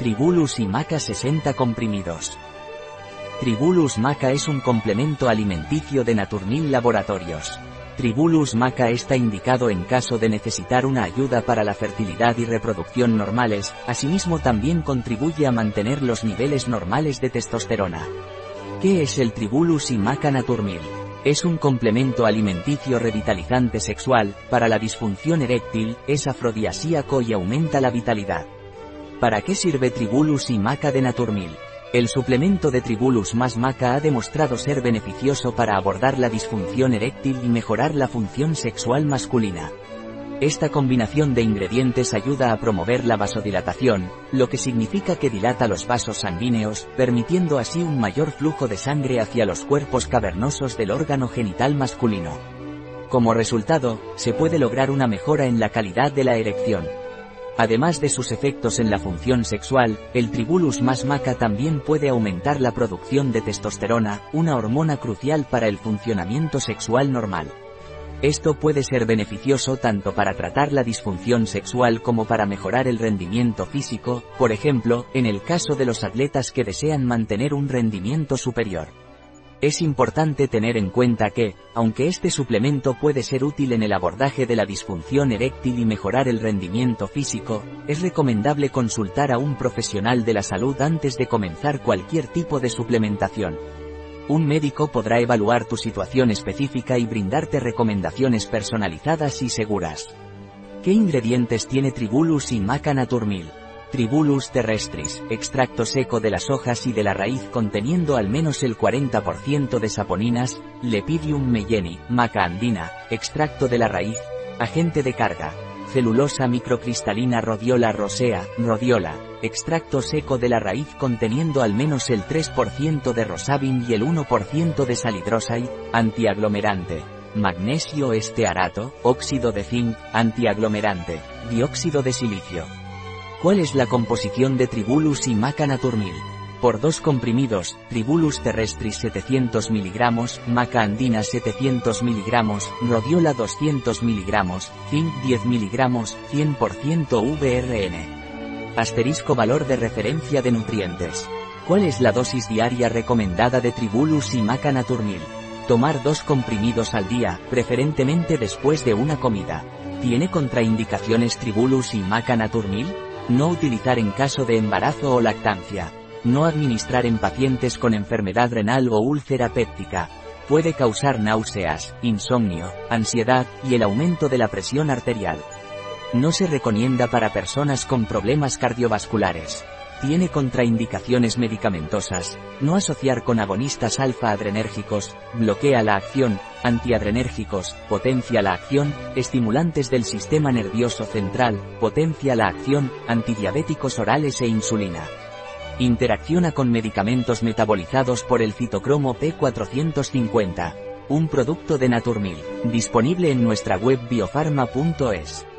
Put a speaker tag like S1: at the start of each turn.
S1: Tribulus y maca 60 comprimidos. Tribulus maca es un complemento alimenticio de Naturnil Laboratorios. Tribulus maca está indicado en caso de necesitar una ayuda para la fertilidad y reproducción normales, asimismo también contribuye a mantener los niveles normales de testosterona. ¿Qué es el Tribulus y maca Naturmil? Es un complemento alimenticio revitalizante sexual, para la disfunción eréctil, es afrodisíaco y aumenta la vitalidad. ¿Para qué sirve Tribulus y maca de Naturmil? El suplemento de Tribulus más maca ha demostrado ser beneficioso para abordar la disfunción eréctil y mejorar la función sexual masculina. Esta combinación de ingredientes ayuda a promover la vasodilatación, lo que significa que dilata los vasos sanguíneos, permitiendo así un mayor flujo de sangre hacia los cuerpos cavernosos del órgano genital masculino. Como resultado, se puede lograr una mejora en la calidad de la erección. Además de sus efectos en la función sexual, el tribulus más maca también puede aumentar la producción de testosterona, una hormona crucial para el funcionamiento sexual normal. Esto puede ser beneficioso tanto para tratar la disfunción sexual como para mejorar el rendimiento físico, por ejemplo, en el caso de los atletas que desean mantener un rendimiento superior. Es importante tener en cuenta que, aunque este suplemento puede ser útil en el abordaje de la disfunción eréctil y mejorar el rendimiento físico, es recomendable consultar a un profesional de la salud antes de comenzar cualquier tipo de suplementación. Un médico podrá evaluar tu situación específica y brindarte recomendaciones personalizadas y seguras. ¿Qué ingredientes tiene Tribulus y Maca Naturmil? Tribulus terrestris, extracto seco de las hojas y de la raíz conteniendo al menos el 40% de saponinas, Lepidium meyeni, maca andina, extracto de la raíz, agente de carga, celulosa microcristalina rodiola rosea, rodiola, extracto seco de la raíz conteniendo al menos el 3% de rosabin y el 1% de salidrosai, antiaglomerante, magnesio estearato, óxido de zinc, antiaglomerante, dióxido de silicio. ¿Cuál es la composición de Tribulus y Maca Naturmil? Por dos comprimidos, Tribulus terrestris 700 mg, Maca andina 700 mg, Rodiola 200 mg, Zinc 10 mg, 100% VRN. Asterisco valor de referencia de nutrientes. ¿Cuál es la dosis diaria recomendada de Tribulus y Maca Naturmil? Tomar dos comprimidos al día, preferentemente después de una comida. ¿Tiene contraindicaciones Tribulus y Maca Naturmil? No utilizar en caso de embarazo o lactancia. No administrar en pacientes con enfermedad renal o úlcera péptica. Puede causar náuseas, insomnio, ansiedad y el aumento de la presión arterial. No se recomienda para personas con problemas cardiovasculares. Tiene contraindicaciones medicamentosas, no asociar con agonistas alfa-adrenérgicos, bloquea la acción, antiadrenérgicos, potencia la acción, estimulantes del sistema nervioso central, potencia la acción, antidiabéticos orales e insulina. Interacciona con medicamentos metabolizados por el citocromo P450. Un producto de Naturmil, disponible en nuestra web biofarma.es.